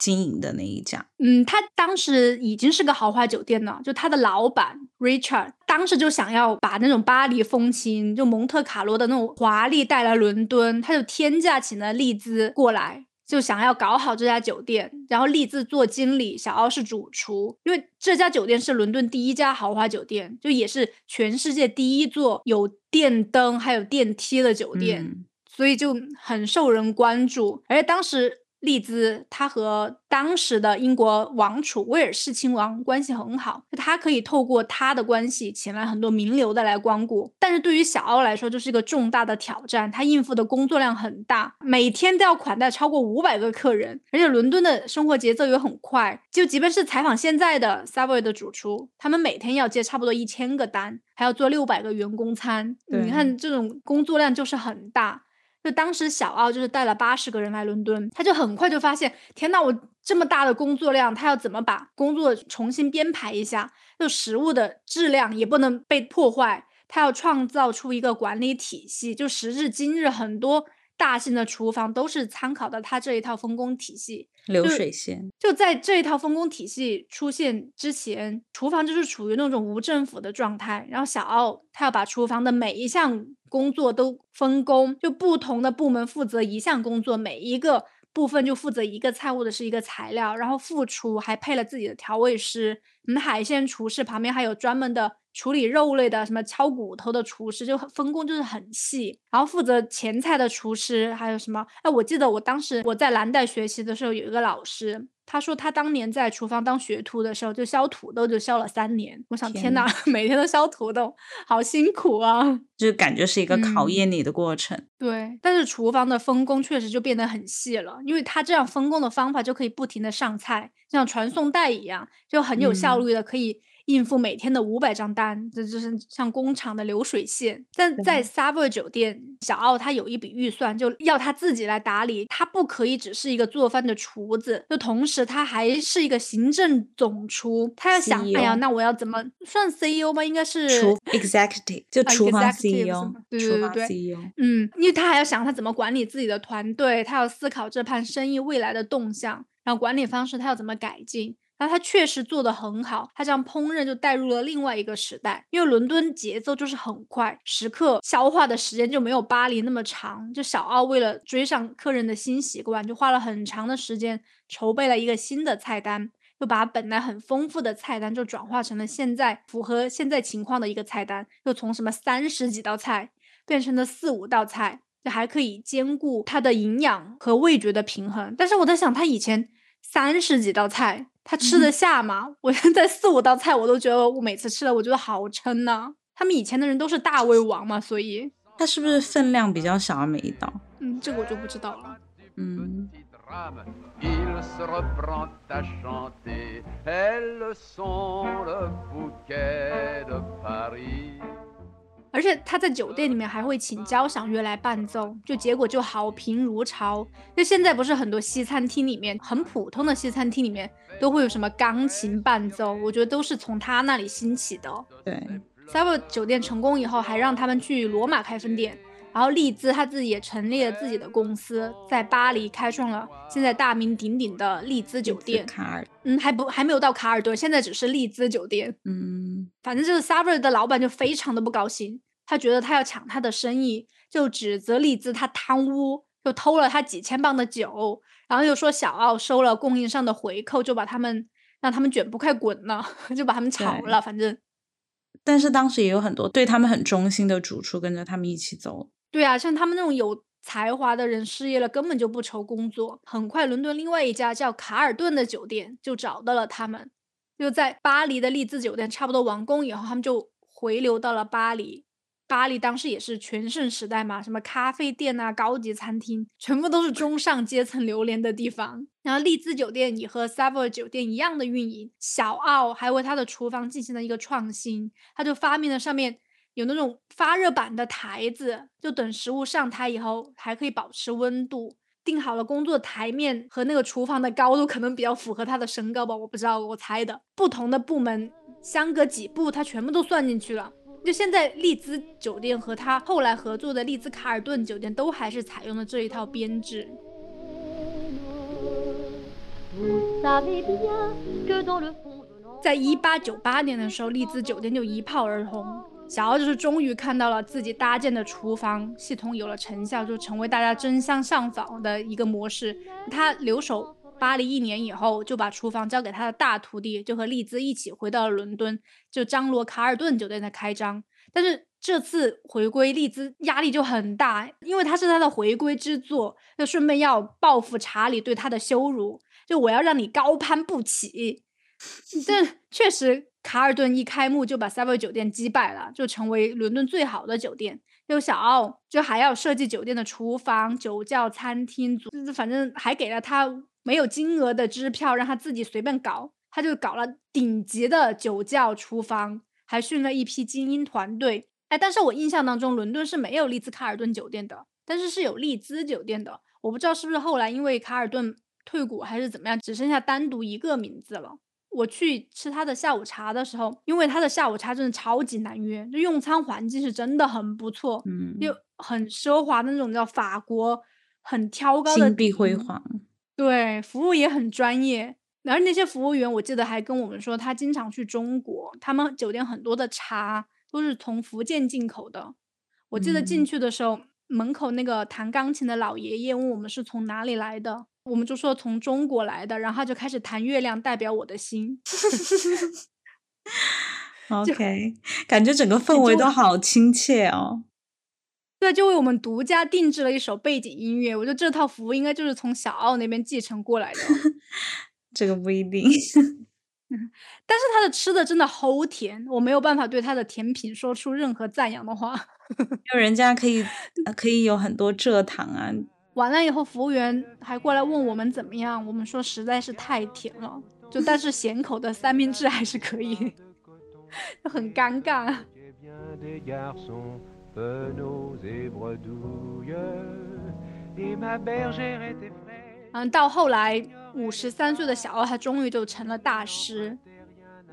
经营的那一家。嗯，他当时已经是个豪华酒店了，就他的老板 Richard 当时就想要把那种巴黎风情，就蒙特卡罗的那种华丽带来伦敦，他就天价请了利兹过来，就想要搞好这家酒店。然后利兹做经理，小奥是主厨，因为这家酒店是伦敦第一家豪华酒店，就也是全世界第一座有电灯还有电梯的酒店。嗯所以就很受人关注。而且当时利兹他和当时的英国王储威尔士亲王关系很好，他可以透过他的关系请来很多名流的来光顾。但是对于小奥来说，这是一个重大的挑战，他应付的工作量很大，每天都要款待超过五百个客人，而且伦敦的生活节奏也很快。就即便是采访现在的 Savoy 的主厨，他们每天要接差不多一千个单，还要做六百个员工餐。你看这种工作量就是很大。就当时小奥就是带了八十个人来伦敦，他就很快就发现，天呐，我这么大的工作量，他要怎么把工作重新编排一下？就食物的质量也不能被破坏，他要创造出一个管理体系。就时至今日，很多大型的厨房都是参考的他这一套分工体系。流水线就在这一套分工体系出现之前，厨房就是处于那种无政府的状态。然后小奥他要把厨房的每一项。工作都分工，就不同的部门负责一项工作，每一个部分就负责一个菜或者是一个材料，然后副厨还配了自己的调味师，嗯，海鲜厨师旁边还有专门的处理肉类的，什么敲骨头的厨师，就分工就是很细。然后负责前菜的厨师还有什么？哎，我记得我当时我在蓝带学习的时候，有一个老师。他说他当年在厨房当学徒的时候，就削土豆就削了三年。我想，天哪，每天都削土豆，好辛苦啊！就感觉是一个考验你的过程。对，但是厨房的分工确实就变得很细了，因为他这样分工的方法就可以不停的上菜，像传送带一样，就很有效率的可以。应付每天的五百张单，这就是像工厂的流水线。但在 Savoy 酒店，小奥他有一笔预算，就要他自己来打理。他不可以只是一个做饭的厨子，就同时他还是一个行政总厨。他要想，哎呀，那我要怎么算 CEO 吗？应该是厨 executive，就厨房 CEO，对对对对，嗯，因为他还要想他怎么管理自己的团队，他要思考这盘生意未来的动向，然后管理方式他要怎么改进。然后他确实做得很好，他这样烹饪就带入了另外一个时代。因为伦敦节奏就是很快，食客消化的时间就没有巴黎那么长。就小奥为了追上客人的新习惯，就花了很长的时间筹备了一个新的菜单，又把本来很丰富的菜单就转化成了现在符合现在情况的一个菜单，又从什么三十几道菜变成了四五道菜，就还可以兼顾它的营养和味觉的平衡。但是我在想，他以前三十几道菜。他吃得下吗？我现在四五道菜，我都觉得我每次吃了，我觉得好撑呢。他们以前的人都是大胃王嘛，所以他是不是分量比较小啊？每一道？嗯，这个我就不知道了。嗯。而且他在酒店里面还会请交响乐来伴奏，就结果就好评如潮。就现在不是很多西餐厅里面，很普通的西餐厅里面都会有什么钢琴伴奏，我觉得都是从他那里兴起的。对 s a v o 酒店成功以后，还让他们去罗马开分店。然后利兹他自己也成立了自己的公司，在巴黎开创了现在大名鼎鼎的利兹酒店。卡尔，嗯，还不还没有到卡尔顿，现在只是利兹酒店。嗯，反正就是 Savoy 的老板就非常的不高兴，他觉得他要抢他的生意，就指责利兹他贪污，就偷了他几千磅的酒，然后又说小奥收了供应商的回扣，就把他们让他们卷不快滚了，就把他们炒了。反正，但是当时也有很多对他们很忠心的主厨跟着他们一起走。对啊，像他们那种有才华的人失业了，根本就不愁工作。很快，伦敦另外一家叫卡尔顿的酒店就找到了他们。就在巴黎的丽兹酒店差不多完工以后，他们就回流到了巴黎。巴黎当时也是全盛时代嘛，什么咖啡店啊、高级餐厅，全部都是中上阶层流连的地方。然后丽兹酒店也和 Savoy 酒店一样的运营。小奥还为他的厨房进行了一个创新，他就发明了上面。有那种发热板的台子，就等食物上台以后还可以保持温度。定好了工作台面和那个厨房的高度，可能比较符合他的身高吧，我不知道，我猜的。不同的部门相隔几步，他全部都算进去了。就现在丽兹酒店和他后来合作的丽兹卡尔顿酒店，都还是采用了这一套编制。在一八九八年的时候，丽兹酒店就一炮而红。小奥就是终于看到了自己搭建的厨房系统有了成效，就成为大家争相上访的一个模式。他留守巴黎一年以后，就把厨房交给他的大徒弟，就和利兹一起回到了伦敦，就张罗卡尔顿酒店的开张。但是这次回归利兹压力就很大，因为他是他的回归之作，就顺便要报复查理对他的羞辱，就我要让你高攀不起。但确实，卡尔顿一开幕就把 Savoy 酒店击败了，就成为伦敦最好的酒店。就小奥就还要设计酒店的厨房、酒窖、餐厅，反正还给了他没有金额的支票，让他自己随便搞。他就搞了顶级的酒窖、厨房，还训了一批精英团队。哎，但是我印象当中，伦敦是没有丽兹卡尔顿酒店的，但是是有丽兹酒店的。我不知道是不是后来因为卡尔顿退股还是怎么样，只剩下单独一个名字了。我去吃他的下午茶的时候，因为他的下午茶真的超级难约，就用餐环境是真的很不错，嗯，又很奢华的那种叫法国很挑高的金碧辉煌，对，服务也很专业。然后那些服务员，我记得还跟我们说，他经常去中国，他们酒店很多的茶都是从福建进口的。我记得进去的时候，门口那个弹钢琴的老爷爷问我们是从哪里来的。我们就说从中国来的，然后他就开始弹《月亮代表我的心》。OK，感觉整个氛围都好亲切哦。对，就为我们独家定制了一首背景音乐。我觉得这套服务应该就是从小奥那边继承过来的。这个不一定。但是他的吃的真的齁甜，我没有办法对他的甜品说出任何赞扬的话。因为人家可以可以有很多蔗糖啊。完了以后，服务员还过来问我们怎么样，我们说实在是太甜了，就但是 咸口的三明治还是可以，就很尴尬。嗯，到后来五十三岁的小奥，他终于就成了大师。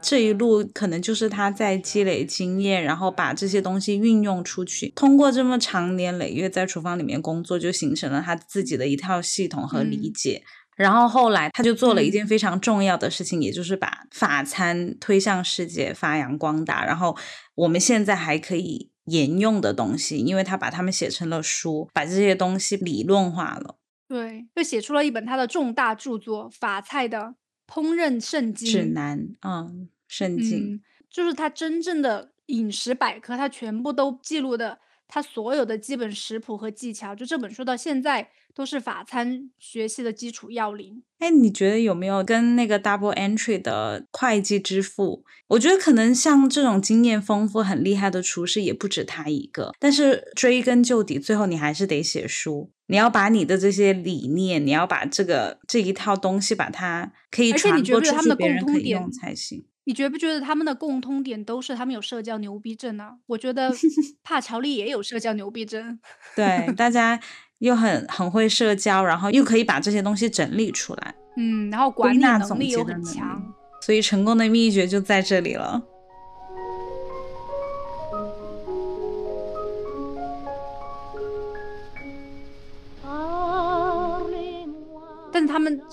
这一路可能就是他在积累经验，然后把这些东西运用出去。通过这么长年累月在厨房里面工作，就形成了他自己的一套系统和理解。然后后来他就做了一件非常重要的事情，也就是把法餐推向世界，发扬光大。然后我们现在还可以沿用的东西，因为他把他们写成了书，把这些东西理论化了。对，就写出了一本他的重大著作《法菜的》。烹饪圣经指南，嗯，圣经。就是它真正的饮食百科，它全部都记录的，他所有的基本食谱和技巧，就这本书到现在都是法餐学习的基础要领。哎，你觉得有没有跟那个 Double Entry 的会计之父？我觉得可能像这种经验丰富、很厉害的厨师也不止他一个。但是追根究底，最后你还是得写书。你要把你的这些理念，你要把这个这一套东西，把它可以传播出去，别人可以用才行。你觉不觉得他们的共通点都是他们有社交牛逼症呢？我觉得 帕乔利也有社交牛逼症。对，大家。又很很会社交，然后又可以把这些东西整理出来，嗯，然后管理能力又很强，所以成功的秘诀就在这里了。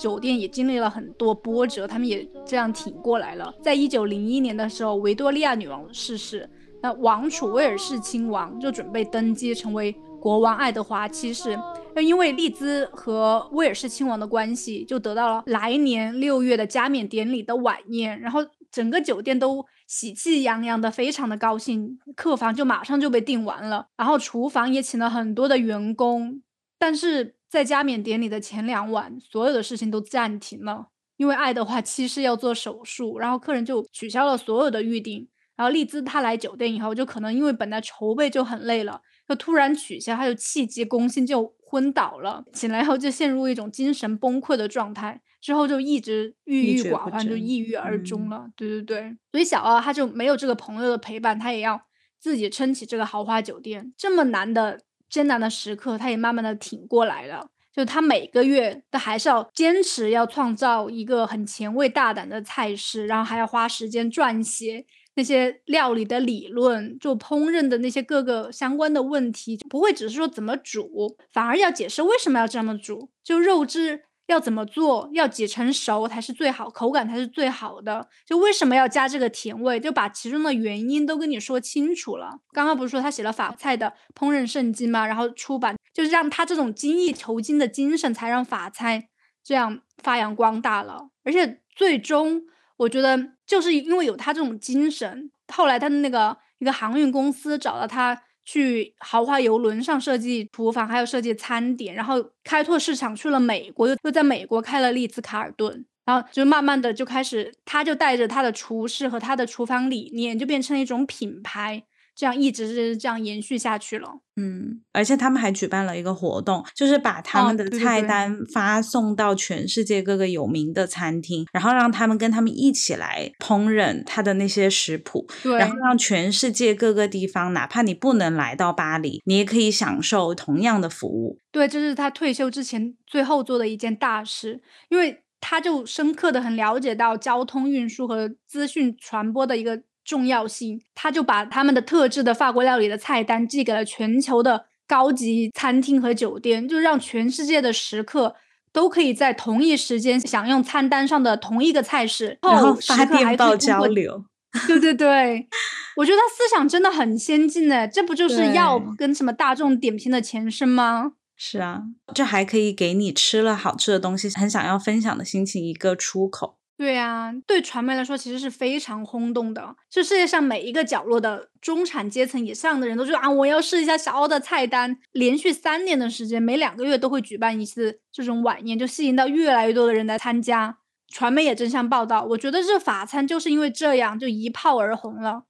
酒店也经历了很多波折，他们也这样挺过来了。在一九零一年的时候，维多利亚女王逝世，那王储威尔士亲王就准备登基成为。国王爱德华七世，因为利兹和威尔士亲王的关系，就得到了来年六月的加冕典礼的晚宴，然后整个酒店都喜气洋洋的，非常的高兴，客房就马上就被订完了，然后厨房也请了很多的员工，但是在加冕典礼的前两晚，所有的事情都暂停了，因为爱德华七世要做手术，然后客人就取消了所有的预定，然后丽兹她来酒店以后，就可能因为本来筹备就很累了。就突然取消，她就气急攻心，就昏倒了。醒来后就陷入一种精神崩溃的状态，之后就一直郁郁寡欢，就抑郁而终了。对对对，所以小奥他就没有这个朋友的陪伴，他也要自己撑起这个豪华酒店。这么难的艰难的时刻，他也慢慢的挺过来了。就他每个月都还是要坚持要创造一个很前卫大胆的菜式，然后还要花时间撰写。那些料理的理论，就烹饪的那些各个相关的问题，不会只是说怎么煮，反而要解释为什么要这么煮，就肉质要怎么做，要几成熟才是最好，口感才是最好的，就为什么要加这个甜味，就把其中的原因都跟你说清楚了。刚刚不是说他写了法菜的烹饪圣经吗？然后出版，就是让他这种精益求精的精神，才让法菜这样发扬光大了，而且最终。我觉得就是因为有他这种精神，后来他的那个一个航运公司找到他去豪华游轮上设计厨房，还有设计餐点，然后开拓市场去了美国，又又在美国开了丽兹卡尔顿，然后就慢慢的就开始，他就带着他的厨师和他的厨房理念，就变成了一种品牌。这样一直是这样延续下去了。嗯，而且他们还举办了一个活动，就是把他们的菜单发送到全世界各个有名的餐厅，然后让他们跟他们一起来烹饪他的那些食谱，然后让全世界各个地方，哪怕你不能来到巴黎，你也可以享受同样的服务。对，这是他退休之前最后做的一件大事，因为他就深刻的很了解到交通运输和资讯传播的一个。重要性，他就把他们的特制的法国料理的菜单寄给了全球的高级餐厅和酒店，就让全世界的食客都可以在同一时间享用餐单上的同一个菜式，然后发电报交流。对对 对，我觉得他思想真的很先进呢，这不就是要跟什么大众点评的前身吗？是啊，这还可以给你吃了好吃的东西，很想要分享的心情一个出口。对呀，对传媒来说其实是非常轰动的。就世界上每一个角落的中产阶层以上的人都说啊，我要试一下小奥的菜单。连续三年的时间，每两个月都会举办一次这种晚宴，就吸引到越来越多的人来参加。传媒也争相报道。我觉得这法餐就是因为这样就一炮而红了。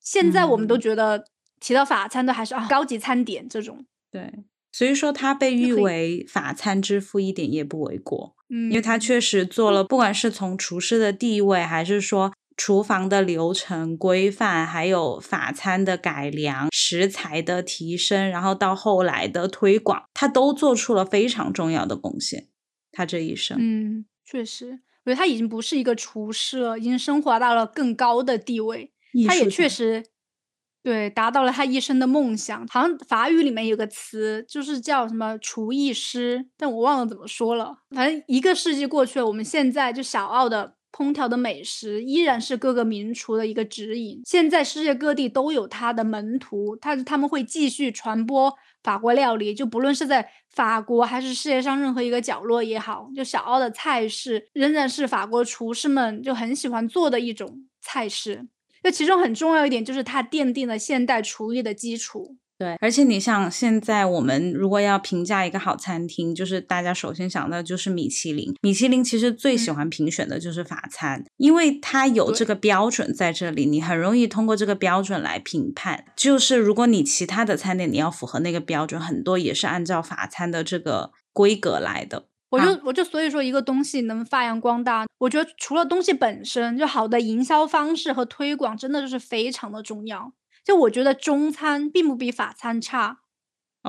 现在我们都觉得提到法餐都还是啊高级餐点这种。对，所以说他被誉为法餐之父一点也不为过。嗯，因为他确实做了，不管是从厨师的地位，还是说厨房的流程规范，还有法餐的改良、食材的提升，然后到后来的推广，他都做出了非常重要的贡献。他这一生，嗯，确实，我觉得他已经不是一个厨师了，已经升华到了更高的地位。他也确实。对，达到了他一生的梦想。好像法语里面有个词，就是叫什么厨艺师，但我忘了怎么说了。反正一个世纪过去了，我们现在就小奥的烹调的美食依然是各个名厨的一个指引。现在世界各地都有他的门徒，他他们会继续传播法国料理，就不论是在法国还是世界上任何一个角落也好，就小奥的菜式仍然是法国厨师们就很喜欢做的一种菜式。这其中很重要一点就是它奠定了现代厨艺的基础。对，而且你像现在我们如果要评价一个好餐厅，就是大家首先想到就是米其林。米其林其实最喜欢评选的就是法餐，因为它有这个标准在这里，你很容易通过这个标准来评判。就是如果你其他的餐点你要符合那个标准，很多也是按照法餐的这个规格来的。我就我就所以说，一个东西能发扬光大，我觉得除了东西本身就好的营销方式和推广，真的就是非常的重要。就我觉得中餐并不比法餐差。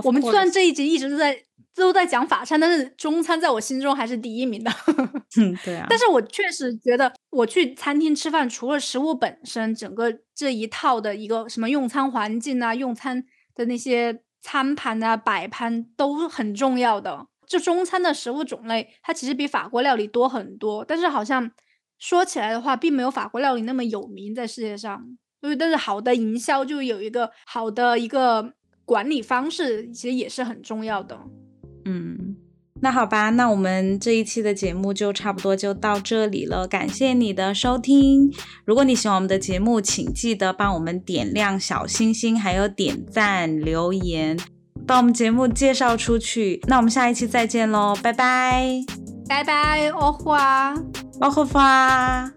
我们虽然这一集一直都在都在讲法餐，但是中餐在我心中还是第一名的。嗯，对啊。但是我确实觉得，我去餐厅吃饭，除了食物本身，整个这一套的一个什么用餐环境啊，用餐的那些餐盘啊、摆盘都很重要的。就中餐的食物种类，它其实比法国料理多很多，但是好像说起来的话，并没有法国料理那么有名在世界上。所以，但是好的营销就有一个好的一个管理方式，其实也是很重要的。嗯，那好吧，那我们这一期的节目就差不多就到这里了，感谢你的收听。如果你喜欢我们的节目，请记得帮我们点亮小星星，还有点赞留言。把我们节目介绍出去，那我们下一期再见喽，拜拜，拜拜，欧花，欧花。